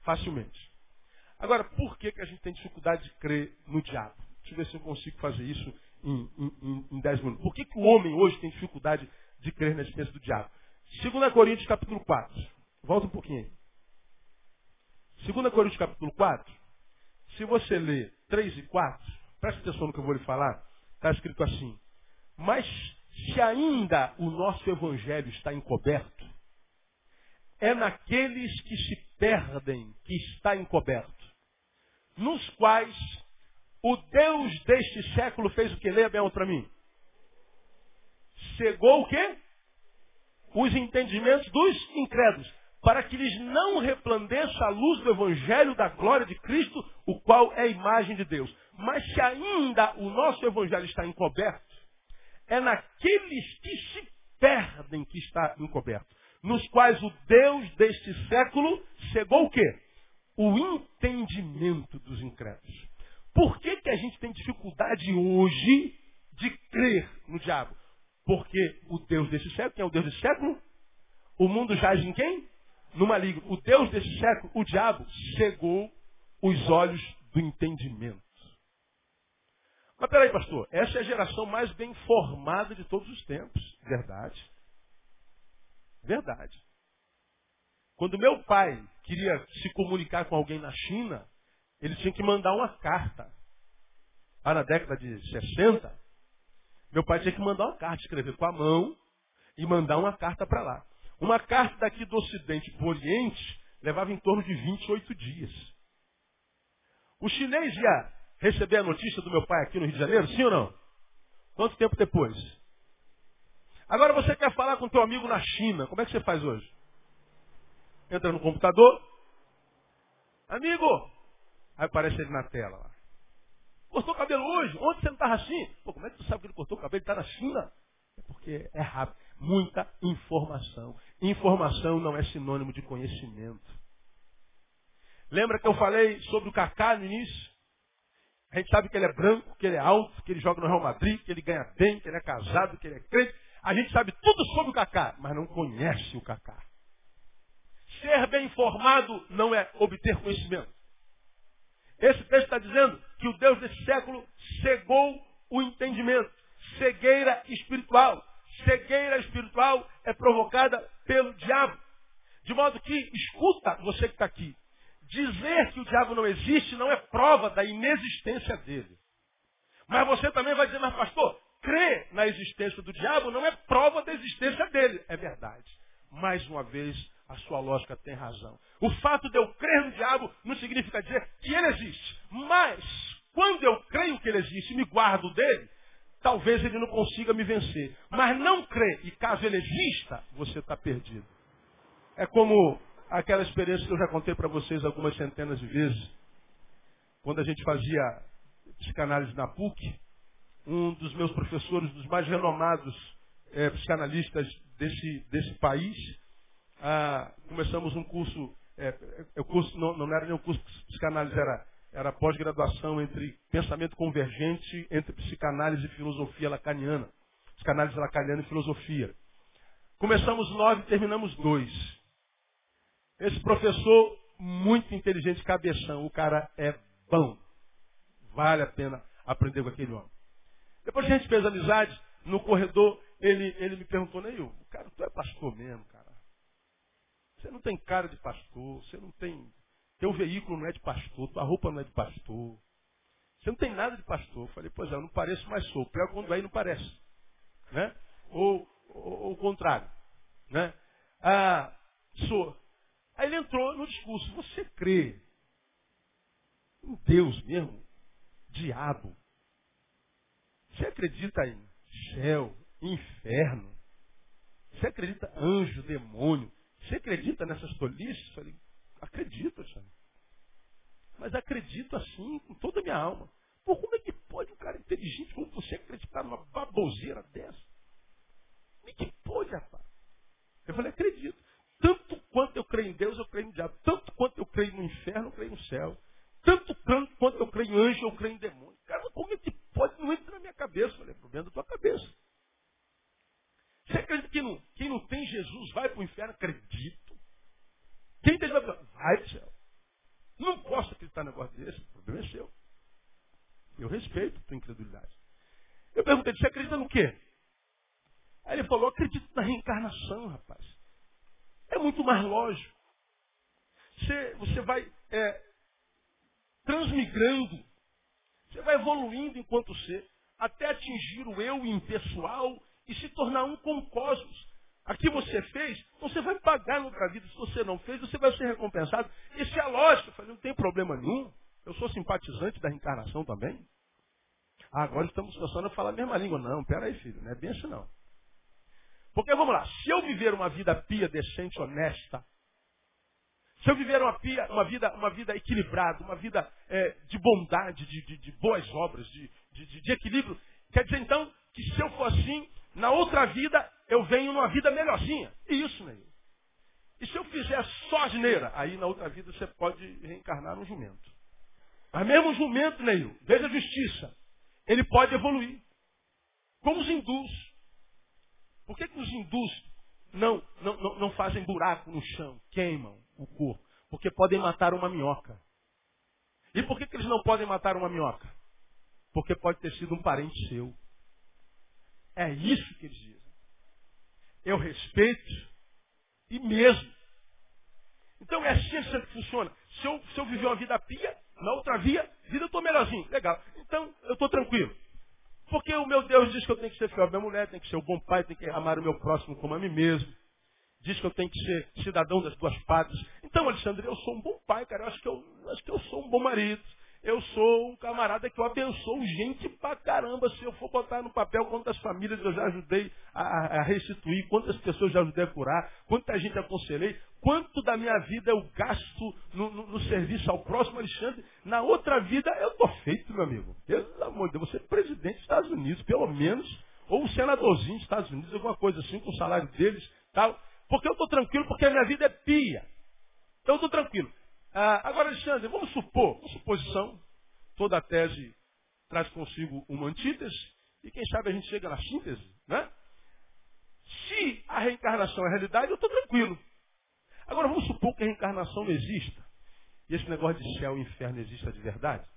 facilmente. Agora, por que, que a gente tem dificuldade de crer no diabo? Deixa eu ver se eu consigo fazer isso em 10 minutos. Por que, que o homem hoje tem dificuldade de crer na existência do diabo? 2 Coríntios capítulo 4. Volta um pouquinho aí. 2 Coríntios capítulo 4, se você ler 3 e 4, preste atenção no que eu vou lhe falar, está escrito assim, mas se ainda o nosso evangelho está encoberto, é naqueles que se perdem que está encoberto, nos quais o Deus deste século fez o que? Leia bem para mim. Cegou o quê? Os entendimentos dos incrédulos para que lhes não resplandeça a luz do Evangelho da glória de Cristo, o qual é a imagem de Deus. Mas se ainda o nosso Evangelho está encoberto, é naqueles que se perdem que está encoberto. Nos quais o Deus deste século cegou o quê? O entendimento dos incrédulos. Por que, que a gente tem dificuldade hoje de crer no diabo? Porque o Deus desse século, quem é o Deus desse século? O mundo jaz em quem? No maligno. O Deus desse século, o diabo, cegou os olhos do entendimento. Mas peraí, pastor, essa é a geração mais bem formada de todos os tempos. Verdade. Verdade. Quando meu pai queria se comunicar com alguém na China, ele tinha que mandar uma carta. Lá na década de 60, meu pai tinha que mandar uma carta, escrever com a mão e mandar uma carta para lá. Uma carta daqui do Ocidente para o Oriente levava em torno de 28 dias. O chinês ia receber a notícia do meu pai aqui no Rio de Janeiro, sim ou não? Quanto tempo depois? Agora você quer falar com teu amigo na China, como é que você faz hoje? Entra no computador, amigo, aí aparece ele na tela lá. Cortou o cabelo hoje? Ontem você não estava assim? Pô, como é que tu sabe que ele cortou o cabelo? Ele está na China. É porque é rápido. Muita informação. Informação não é sinônimo de conhecimento. Lembra que eu falei sobre o Kaká no início? A gente sabe que ele é branco, que ele é alto, que ele joga no Real Madrid, que ele ganha bem, que ele é casado, que ele é crente. A gente sabe tudo sobre o Kaká, mas não conhece o Kaká. Ser bem informado não é obter conhecimento. Esse texto está dizendo que o Deus desse século cegou o entendimento. Cegueira espiritual. Cegueira espiritual é provocada pelo diabo. De modo que, escuta você que está aqui, dizer que o diabo não existe não é prova da inexistência dele. Mas você também vai dizer, mas pastor, crer na existência do diabo não é prova da existência dele. É verdade. Mais uma vez, a sua lógica tem razão. O fato de eu crer no diabo não significa dizer que ele existe. Mas, quando eu creio que ele existe e me guardo dele, talvez ele não consiga me vencer. Mas não crer, e caso ele exista, você está perdido. É como aquela experiência que eu já contei para vocês algumas centenas de vezes. Quando a gente fazia psicanálise na PUC, um dos meus professores, dos mais renomados é, psicanalistas desse, desse país, ah, começamos um curso, é, é, curso não, não, era nem um curso de psicanálise, era, era pós-graduação entre pensamento convergente entre psicanálise e filosofia lacaniana. Psicanálise lacaniana e filosofia. Começamos nove terminamos dois. Esse professor, muito inteligente, cabeção, o cara é bom. Vale a pena aprender com aquele homem. Depois que a gente fez amizade, no corredor, ele, ele me perguntou, Neil, cara, tu é pastor mesmo, cara. Você não tem cara de pastor, você não tem. Teu veículo não é de pastor, tua roupa não é de pastor. Você não tem nada de pastor. Eu falei, pois é, eu não pareço, mas sou. Pior quando aí não parece. Né? Ou, ou, o contrário. Né? Ah, sou. Aí ele entrou no discurso. Você crê em Deus mesmo? Diabo. Você acredita em céu, inferno? Você acredita anjo, demônio? Você acredita nessas tolices? Eu falei, acredito, Alexandre. Mas acredito assim, com toda a minha alma. Por como é que pode um cara inteligente como você acreditar numa baboseira dessa? Como é que pode, rapaz? Eu falei, acredito. Tanto quanto eu creio em Deus, eu creio no diabo. Tanto quanto eu creio no inferno, eu creio no céu. Tanto quanto eu creio em anjo, eu creio em demônio. Cara, como é que pode? Não entra na minha cabeça. Eu falei, é problema da tua cabeça. Você acredita que não, quem não tem Jesus vai para o inferno? Acredito. Quem tem vai para o céu. Não posso acreditar no negócio desse. O problema é seu. Eu respeito a tua incredulidade. Eu perguntei, você acredita no quê? Aí ele falou, acredito na reencarnação, rapaz. É muito mais lógico. Você, você vai é, transmigrando. Você vai evoluindo enquanto ser, até atingir o eu impessoal e se tornar um com o cosmos. Aqui você fez, você vai pagar noutra vida. Se você não fez, você vai ser recompensado. Isso é a lógica. Eu falei, não tem problema nenhum. Eu sou simpatizante da reencarnação também. Ah, agora estamos começando a falar a mesma língua. Não, peraí, filho, não é bem assim não. Porque vamos lá, se eu viver uma vida pia, decente, honesta, se eu viver uma, pia, uma, vida, uma vida equilibrada, uma vida é, de bondade, de, de, de boas obras, de, de equilíbrio, quer dizer então que se eu for assim, na outra vida, eu venho numa vida melhorzinha. Isso, Neil. E se eu fizer só asneira, aí na outra vida você pode reencarnar num jumento. Mas mesmo o jumento, Neil, veja a justiça, ele pode evoluir. Como os hindus. Por que, que os hindus não, não, não, não fazem buraco no chão, queimam o corpo? Porque podem matar uma minhoca. E por que, que eles não podem matar uma minhoca? Porque pode ter sido um parente seu. É isso que eles dizem. Eu respeito e mesmo. Então é assim que funciona. Se eu, se eu viver uma vida pia, na outra via, vida eu estou melhorzinho. Legal. Então eu estou tranquilo. Porque o meu Deus diz que eu tenho que ser fiel à minha mulher, tenho que ser um bom pai, tenho que amar o meu próximo como a mim mesmo. Diz que eu tenho que ser cidadão das duas partes. Então, Alexandre, eu sou um bom pai, cara. Eu acho que eu, acho que eu sou um bom marido. Eu sou um camarada que eu abençoo gente pra caramba. Se eu for botar no papel quantas famílias eu já ajudei a, a restituir, quantas pessoas já ajudei a curar, quanta gente aconselhei, quanto da minha vida eu gasto no, no, no serviço ao próximo, Alexandre. Na outra vida eu tô feito, meu amigo. Pelo amor de Deus, você é presidente dos Estados Unidos, pelo menos, ou um senadorzinho dos Estados Unidos, alguma coisa assim, com o salário deles, tal. Porque eu estou tranquilo, porque a minha vida é pia. Então eu estou tranquilo. Ah, agora, Alexandre, vamos supor, uma suposição, toda a tese traz consigo uma antítese, e quem sabe a gente chega na síntese, né? Se a reencarnação é realidade, eu estou tranquilo. Agora, vamos supor que a reencarnação não exista, e esse negócio de céu e inferno exista de verdade,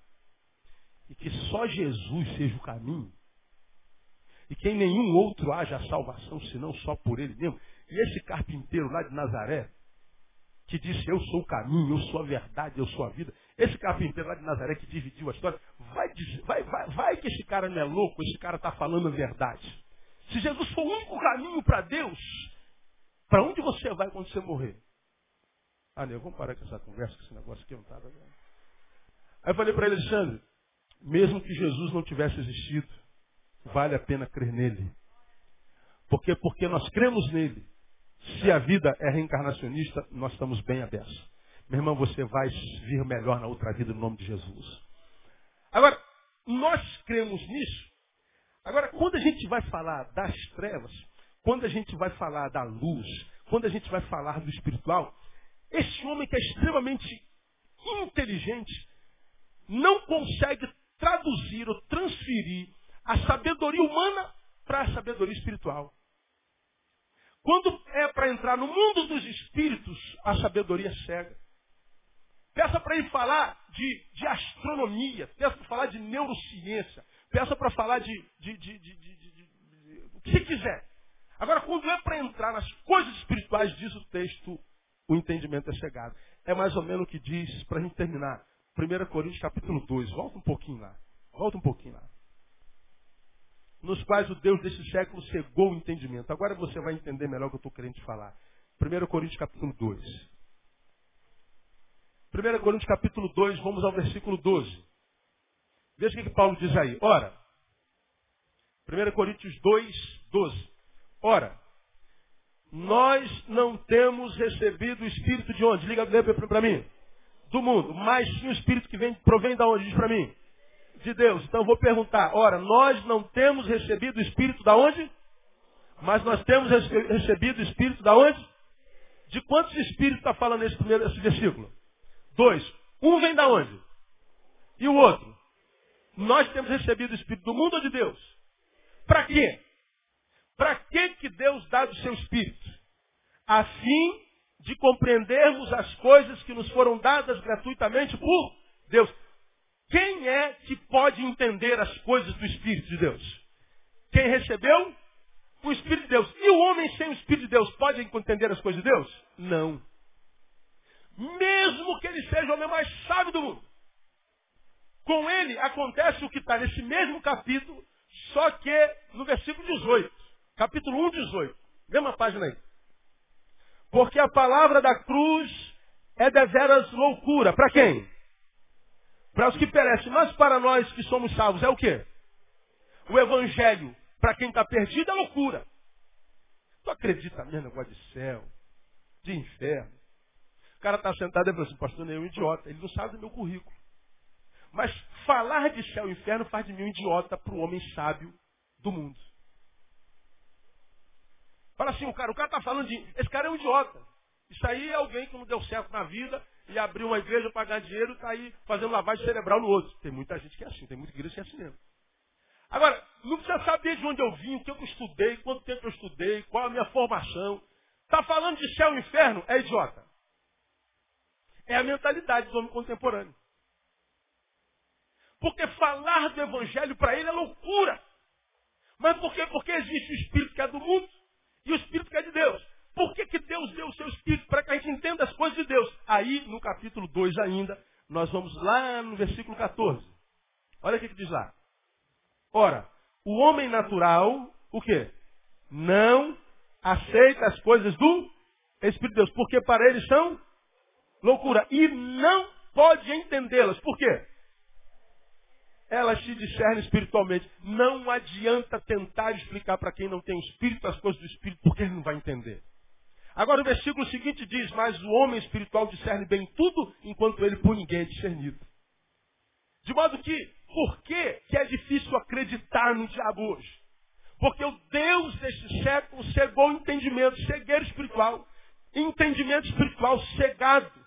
e que só Jesus seja o caminho, e que em nenhum outro haja salvação, senão só por ele mesmo. E esse carpinteiro lá de Nazaré, que disse, eu sou o caminho, eu sou a verdade, eu sou a vida. Esse carpinteiro lá de Nazaré que dividiu a história, vai, vai, vai, vai que esse cara não é louco, esse cara está falando a verdade. Se Jesus for o único caminho para Deus, para onde você vai quando você morrer? Ah, não, vamos parar com essa conversa, com esse negócio aqui não está. Aí eu falei para Alexandre, mesmo que Jesus não tivesse existido, vale a pena crer nele. Porque, porque nós cremos nele, se a vida é reencarnacionista, nós estamos bem abertos. Meu irmão, você vai vir melhor na outra vida no nome de Jesus. Agora, nós cremos nisso. Agora, quando a gente vai falar das trevas, quando a gente vai falar da luz, quando a gente vai falar do espiritual, esse homem que é extremamente inteligente não consegue traduzir ou transferir a sabedoria humana para a sabedoria espiritual. Quando é para entrar no mundo dos espíritos, a sabedoria cega. Peça para ele falar de, de astronomia, peça para falar de neurociência, peça para falar de, de, de, o que você quiser. Agora, quando é para entrar nas coisas espirituais, diz o texto, o entendimento é cegado. É mais ou menos o que diz, para a gente terminar, 1 Coríntios capítulo 2. Volta um pouquinho lá. Volta um pouquinho lá nos quais o Deus desse século cegou o entendimento. Agora você vai entender melhor o que eu estou querendo te falar. 1 Coríntios capítulo 2. 1 Coríntios capítulo 2, vamos ao versículo 12. Veja o que, que Paulo diz aí. Ora, 1 Coríntios 2, 12. Ora, nós não temos recebido o Espírito de onde? Liga para mim. Do mundo. Mas sim o Espírito que vem, provém da onde? Diz para mim de Deus. Então vou perguntar, ora, nós não temos recebido o Espírito da onde? Mas nós temos recebido o Espírito da onde? De quantos Espíritos está falando nesse primeiro esse versículo? Dois. Um vem da onde? E o outro? Nós temos recebido o Espírito do mundo ou de Deus? Para quê? Para que que Deus dá o seu Espírito? A fim de compreendermos as coisas que nos foram dadas gratuitamente por Deus. Quem é que pode entender as coisas do Espírito de Deus? Quem recebeu? O Espírito de Deus. E o homem sem o Espírito de Deus pode entender as coisas de Deus? Não. Mesmo que ele seja o homem mais sábio do mundo. Com ele acontece o que está nesse mesmo capítulo, só que no versículo 18. Capítulo 1, 18. Mesma página aí. Porque a palavra da cruz é deveras loucura. Para quem? para os que perecem, mas para nós que somos salvos é o quê? O evangelho, para quem está perdido, é loucura. Tu acredita mesmo no negócio de céu, de inferno? O cara está sentado e fala assim, pastor, nem é um idiota. Ele não sabe do meu currículo. Mas falar de céu e inferno faz de mim um idiota para o homem sábio do mundo. Fala assim, o cara, o cara está falando de. Esse cara é um idiota. Isso aí é alguém que não deu certo na vida e abriu uma igreja para ganhar dinheiro e está aí fazendo lavagem cerebral no outro. Tem muita gente que é assim, tem muita igreja que é assim mesmo. Agora, não precisa saber de onde eu vim, o que eu estudei, quanto tempo eu estudei, qual a minha formação. Está falando de céu e inferno? É idiota. É a mentalidade do homem contemporâneo. Porque falar do evangelho para ele é loucura. Mas por quê? Porque existe o espírito que é do mundo e o espírito que é de Deus. Por que, que Deus deu o seu espírito? Para que a gente entenda as coisas de Deus. Aí, no capítulo 2 ainda, nós vamos lá no versículo 14. Olha o que, que diz lá. Ora, o homem natural, o quê? Não aceita as coisas do Espírito de Deus, porque para eles são loucura. E não pode entendê-las. Por quê? elas se discernem espiritualmente. Não adianta tentar explicar para quem não tem o Espírito as coisas do Espírito, porque ele não vai entender. Agora o versículo seguinte diz, mas o homem espiritual discerne bem tudo, enquanto ele por ninguém é discernido. De modo que, por que, que é difícil acreditar no diabo hoje? Porque o Deus deste século cegou o entendimento, cegueira espiritual. Entendimento espiritual cegado.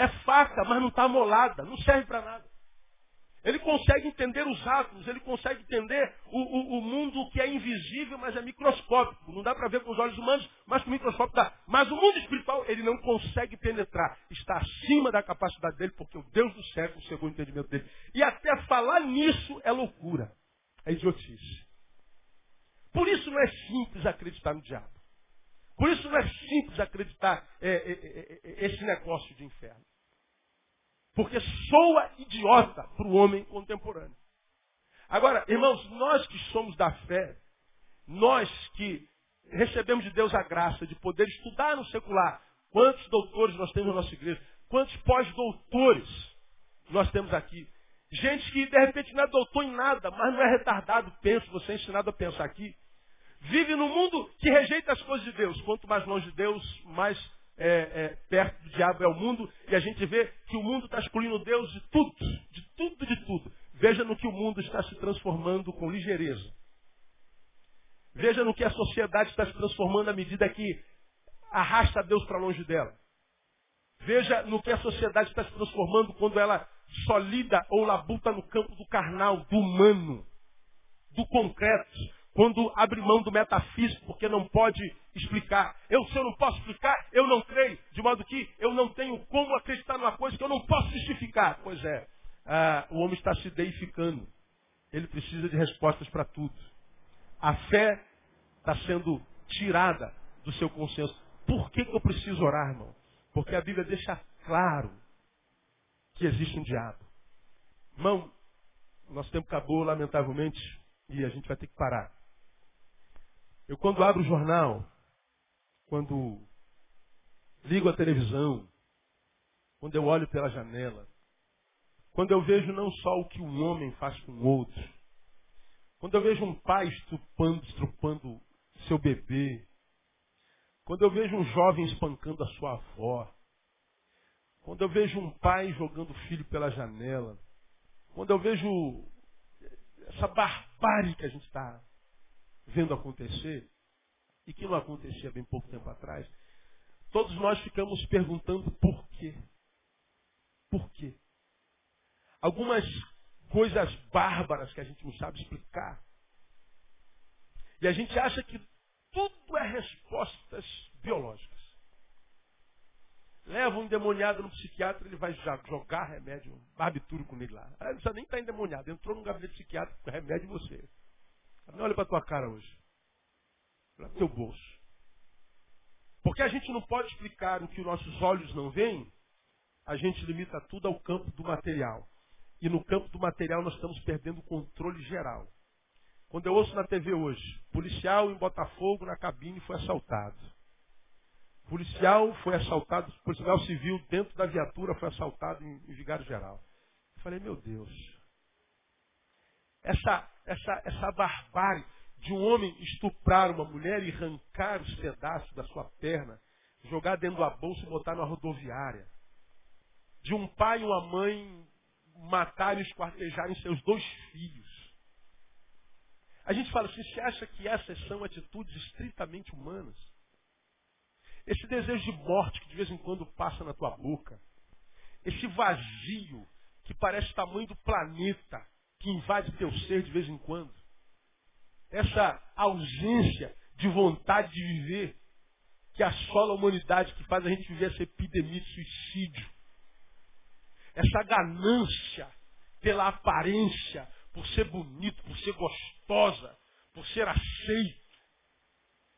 É faca, mas não está molada, não serve para nada. Ele consegue entender os átomos, ele consegue entender o, o, o, mundo que é invisível, mas é microscópico. Não dá para ver com os olhos humanos, mas com o microscópio dá. Mas o mundo espiritual ele não consegue penetrar. Está acima da capacidade dele, porque o Deus do século chegou o entendimento dele. E até falar nisso é loucura. É idiotice. Por isso não é simples acreditar no diabo. Por isso não é simples acreditar é, é, é, é esse negócio de inferno. Porque soa idiota para o homem contemporâneo. Agora, irmãos, nós que somos da fé, nós que recebemos de Deus a graça de poder estudar no secular, quantos doutores nós temos na nossa igreja, quantos pós-doutores nós temos aqui. Gente que de repente não é doutor em nada, mas não é retardado, penso, você é ensinado a pensar aqui. Vive no mundo que rejeita as coisas de Deus. Quanto mais longe de Deus, mais é, é, perto do diabo é o mundo, e a gente vê que o mundo está excluindo Deus de tudo, de tudo, de tudo. Veja no que o mundo está se transformando com ligeireza. Veja no que a sociedade está se transformando à medida que arrasta Deus para longe dela. Veja no que a sociedade está se transformando quando ela só lida ou labuta no campo do carnal, do humano, do concreto, quando abre mão do metafísico, porque não pode explicar. Eu, se eu não posso explicar, eu não creio. De modo que eu não tenho como acreditar numa coisa que eu não posso justificar. Pois é, ah, o homem está se deificando. Ele precisa de respostas para tudo. A fé está sendo tirada do seu consenso. Por que, que eu preciso orar, irmão? Porque a Bíblia deixa claro que existe um diabo. Irmão, nosso tempo acabou, lamentavelmente, e a gente vai ter que parar. Eu quando abro o jornal, quando ligo a televisão, quando eu olho pela janela, quando eu vejo não só o que um homem faz com o outro, quando eu vejo um pai estrupando, estrupando seu bebê, quando eu vejo um jovem espancando a sua avó, quando eu vejo um pai jogando o filho pela janela, quando eu vejo essa barbárie que a gente está vendo acontecer, e que não acontecia bem pouco tempo atrás, todos nós ficamos perguntando por quê. Por quê? Algumas coisas bárbaras que a gente não sabe explicar. E a gente acha que tudo é respostas biológicas. Leva um endemoniado no psiquiatra, ele vai jogar remédio, barbitúrico nele lá. Ele não precisa nem estar tá endemoniado. Entrou num gabinete psiquiátrico remédio em você. Não olha para tua cara hoje. Olha para teu bolso. Porque a gente não pode explicar o que os nossos olhos não veem, a gente limita tudo ao campo do material. E no campo do material nós estamos perdendo o controle geral. Quando eu ouço na TV hoje, policial em Botafogo na cabine foi assaltado. Policial foi assaltado, policial civil dentro da viatura foi assaltado em, em Vigário Geral. Eu falei, meu Deus, essa, essa, essa barbárie de um homem estuprar uma mulher e arrancar os pedaços da sua perna, jogar dentro da bolsa e botar na rodoviária. De um pai e uma mãe matarem e esquartejarem seus dois filhos. A gente fala assim, você acha que essas são atitudes estritamente humanas? esse desejo de morte que de vez em quando passa na tua boca, esse vazio que parece tamanho do planeta, que invade teu ser de vez em quando, essa ausência de vontade de viver que assola a humanidade, que faz a gente viver essa epidemia de suicídio, essa ganância pela aparência, por ser bonito, por ser gostosa, por ser aceito.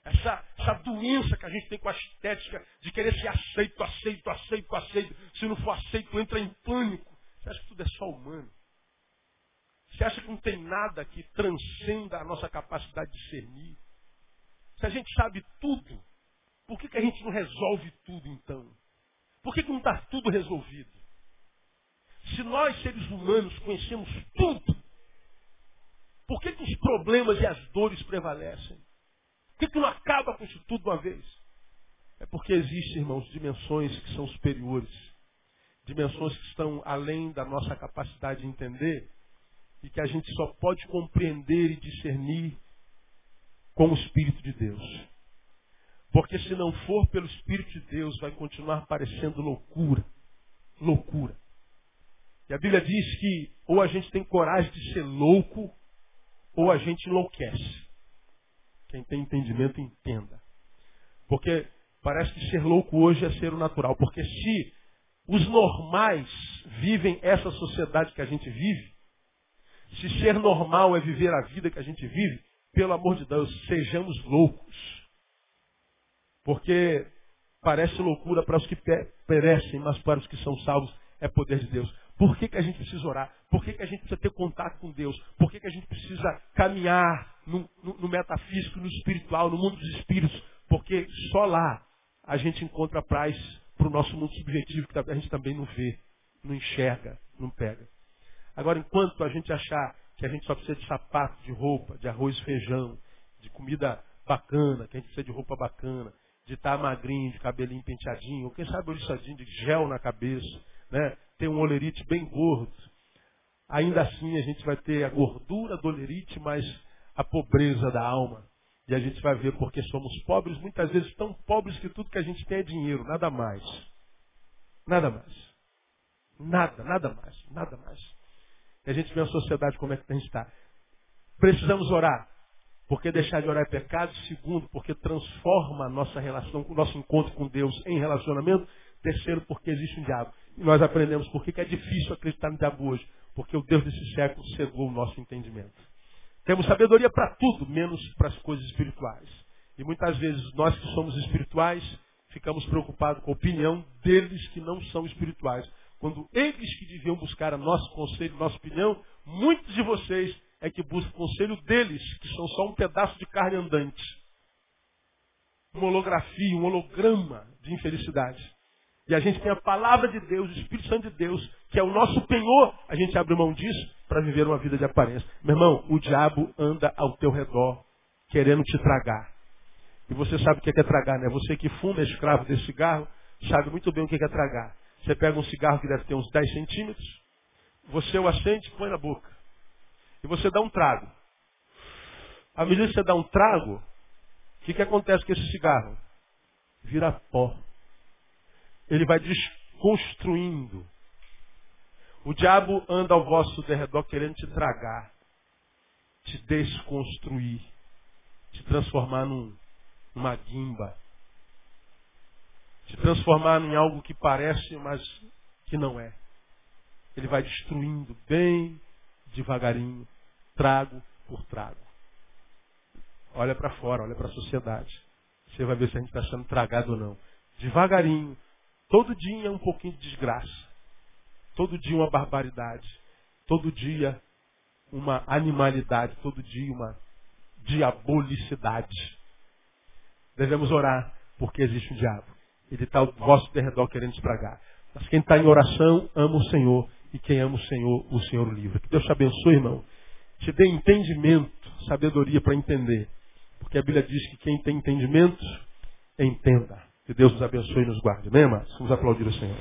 Essa, essa doença que a gente tem com a estética de querer ser aceito, aceito, aceito, aceito. Se não for aceito, entra em pânico. Você acha que tudo é só humano? Você acha que não tem nada que transcenda a nossa capacidade de discernir? Se a gente sabe tudo, por que, que a gente não resolve tudo então? Por que, que não está tudo resolvido? Se nós, seres humanos, conhecemos tudo, por que, que os problemas e as dores prevalecem? Por que, que não acaba com isso tudo de uma vez? É porque existem, irmãos, dimensões que são superiores, dimensões que estão além da nossa capacidade de entender e que a gente só pode compreender e discernir com o Espírito de Deus. Porque se não for pelo Espírito de Deus, vai continuar parecendo loucura. Loucura. E a Bíblia diz que ou a gente tem coragem de ser louco, ou a gente enlouquece. Quem tem entendimento, entenda. Porque parece que ser louco hoje é ser o natural. Porque se os normais vivem essa sociedade que a gente vive, se ser normal é viver a vida que a gente vive, pelo amor de Deus, sejamos loucos. Porque parece loucura para os que perecem, mas para os que são salvos é poder de Deus. Por que, que a gente precisa orar? Por que, que a gente precisa ter contato com Deus? Por que, que a gente precisa caminhar no, no, no metafísico, no espiritual, no mundo dos espíritos? Porque só lá a gente encontra paz para o nosso mundo subjetivo, que a gente também não vê, não enxerga, não pega. Agora, enquanto a gente achar que a gente só precisa de sapato, de roupa, de arroz e feijão, de comida bacana, que a gente precisa de roupa bacana, de estar magrinho, de cabelinho penteadinho, ou quem sabe oriçadinho de gel na cabeça, né? ter um olerite bem gordo. Ainda assim a gente vai ter a gordura do olerite, mas a pobreza da alma. E a gente vai ver porque somos pobres, muitas vezes tão pobres que tudo que a gente tem é dinheiro, nada mais. Nada mais. Nada, nada mais, nada mais. E a gente vê a sociedade como é que a gente está. Precisamos orar. Porque deixar de orar é pecado. Segundo, porque transforma a nossa relação, o nosso encontro com Deus em relacionamento. Terceiro, porque existe um diabo. E nós aprendemos por que é difícil acreditar no diabo hoje. Porque o Deus desse século cegou o nosso entendimento. Temos sabedoria para tudo, menos para as coisas espirituais. E muitas vezes nós que somos espirituais ficamos preocupados com a opinião deles que não são espirituais. Quando eles que deviam buscar nosso conselho, nossa opinião, muitos de vocês é que buscam o conselho deles, que são só um pedaço de carne andante. Uma holografia, um holograma de infelicidade. E a gente tem a palavra de Deus, o Espírito Santo de Deus, que é o nosso penhor, a gente abre mão disso para viver uma vida de aparência. Meu irmão, o diabo anda ao teu redor, querendo te tragar. E você sabe o que é tragar, né? Você que fuma, é escravo desse cigarro, sabe muito bem o que é tragar. Você pega um cigarro que deve ter uns 10 centímetros, você o acende e põe na boca. E você dá um trago. À medida que você dá um trago, o que, que acontece com esse cigarro? Vira pó ele vai desconstruindo. O diabo anda ao vosso derredor querendo te tragar, te desconstruir, te transformar num, numa guimba, te transformar em algo que parece, mas que não é. Ele vai destruindo bem devagarinho, trago por trago. Olha para fora, olha para a sociedade. Você vai ver se a gente está sendo tragado ou não. Devagarinho, Todo dia um pouquinho de desgraça. Todo dia uma barbaridade. Todo dia uma animalidade. Todo dia uma diabolicidade. Devemos orar porque existe um diabo. Ele está ao vosso derredor querendo estragar. Mas quem está em oração ama o Senhor. E quem ama o Senhor, o Senhor o livra. Que Deus te abençoe, irmão. Te dê entendimento, sabedoria para entender. Porque a Bíblia diz que quem tem entendimento, entenda. Que Deus nos abençoe e nos guarde. Amém, amados? Vamos aplaudir o Senhor.